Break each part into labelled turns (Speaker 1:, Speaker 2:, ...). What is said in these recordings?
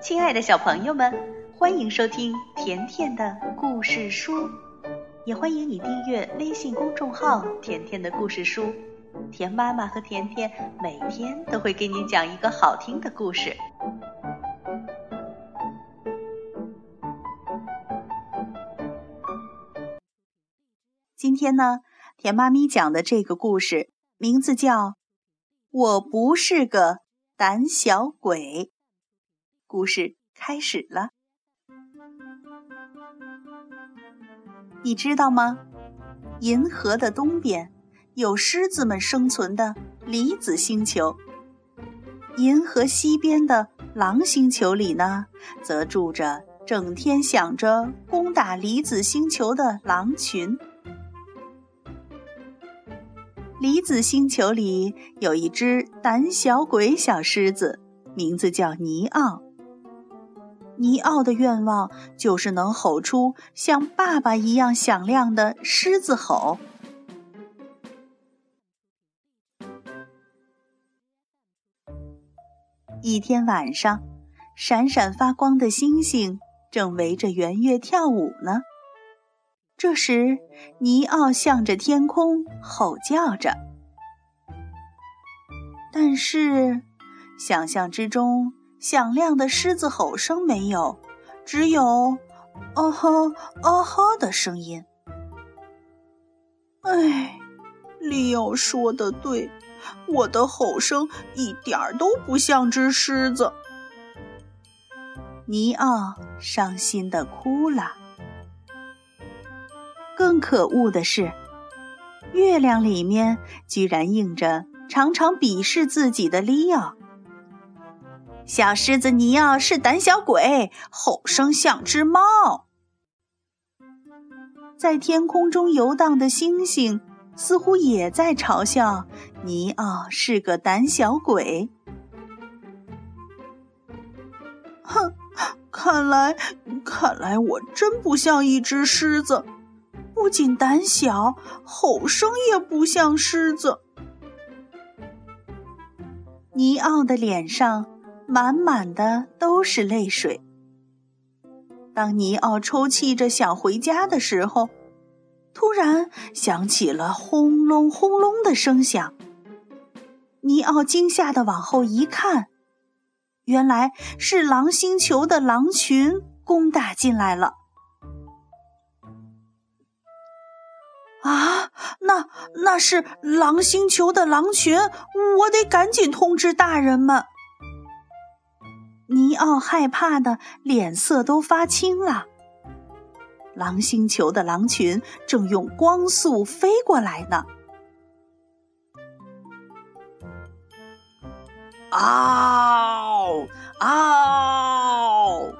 Speaker 1: 亲爱的小朋友们，欢迎收听甜甜的故事书，也欢迎你订阅微信公众号“甜甜的故事书”。甜妈妈和甜甜每天都会给你讲一个好听的故事。今天呢，甜妈咪讲的这个故事名字叫《我不是个胆小鬼》。故事开始了，你知道吗？银河的东边有狮子们生存的离子星球，银河西边的狼星球里呢，则住着整天想着攻打离子星球的狼群。离子星球里有一只胆小鬼小狮子，名字叫尼奥。尼奥的愿望就是能吼出像爸爸一样响亮的狮子吼。一天晚上，闪闪发光的星星正围着圆月跳舞呢。这时，尼奥向着天空吼叫着，但是想象之中。响亮的狮子吼声没有，只有“哦吼哦吼”的声音。哎，利奥说的对，我的吼声一点儿都不像只狮子。尼奥伤心的哭了。更可恶的是，月亮里面居然映着常常鄙视自己的利奥。小狮子尼奥是胆小鬼，吼声像只猫。在天空中游荡的星星似乎也在嘲笑尼奥是个胆小鬼。哼，看来看来我真不像一只狮子，不仅胆小，吼声也不像狮子。尼奥的脸上。满满的都是泪水。当尼奥抽泣着想回家的时候，突然响起了轰隆轰隆的声响。尼奥惊吓的往后一看，原来是狼星球的狼群攻打进来了。啊，那那是狼星球的狼群，我得赶紧通知大人们。尼奥害怕的脸色都发青了。狼星球的狼群正用光速飞过来呢。嗷嗷！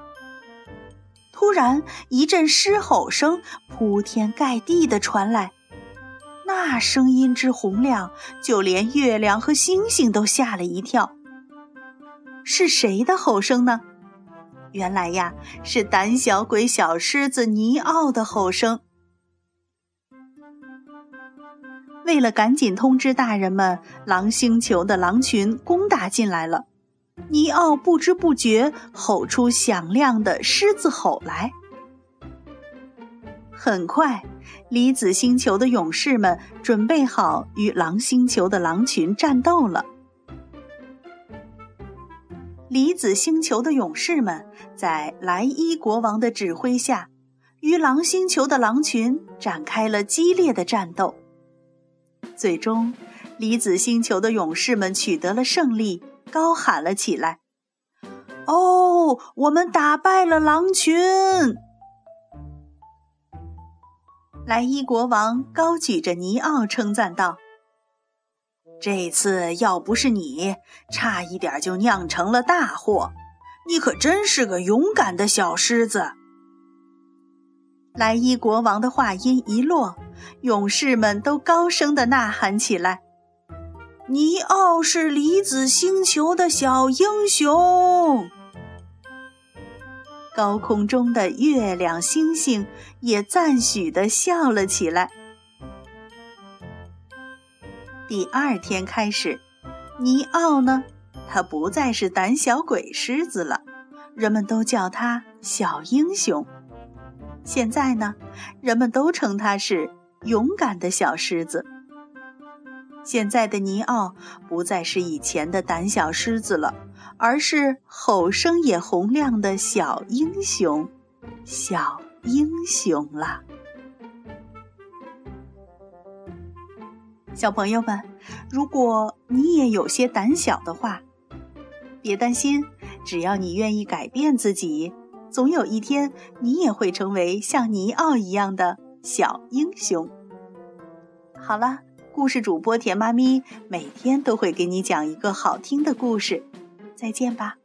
Speaker 1: 突然一阵狮吼声铺天盖地的传来，那声音之洪亮，就连月亮和星星都吓了一跳。是谁的吼声呢？原来呀，是胆小鬼小狮子尼奥的吼声。为了赶紧通知大人们，狼星球的狼群攻打进来了。尼奥不知不觉吼出响亮的狮子吼来。很快，离子星球的勇士们准备好与狼星球的狼群战斗了。离子星球的勇士们在莱伊国王的指挥下，与狼星球的狼群展开了激烈的战斗。最终，离子星球的勇士们取得了胜利，高喊了起来：“哦，我们打败了狼群！”莱伊国王高举着尼奥，称赞道。这次要不是你，差一点就酿成了大祸。你可真是个勇敢的小狮子。莱伊国王的话音一落，勇士们都高声的呐喊起来：“尼奥是离子星球的小英雄！”高空中的月亮、星星也赞许的笑了起来。第二天开始，尼奥呢，他不再是胆小鬼狮子了，人们都叫他小英雄。现在呢，人们都称他是勇敢的小狮子。现在的尼奥不再是以前的胆小狮子了，而是吼声也洪亮的小英雄，小英雄了。小朋友们，如果你也有些胆小的话，别担心，只要你愿意改变自己。总有一天，你也会成为像尼奥一样的小英雄。好了，故事主播甜妈咪每天都会给你讲一个好听的故事，再见吧。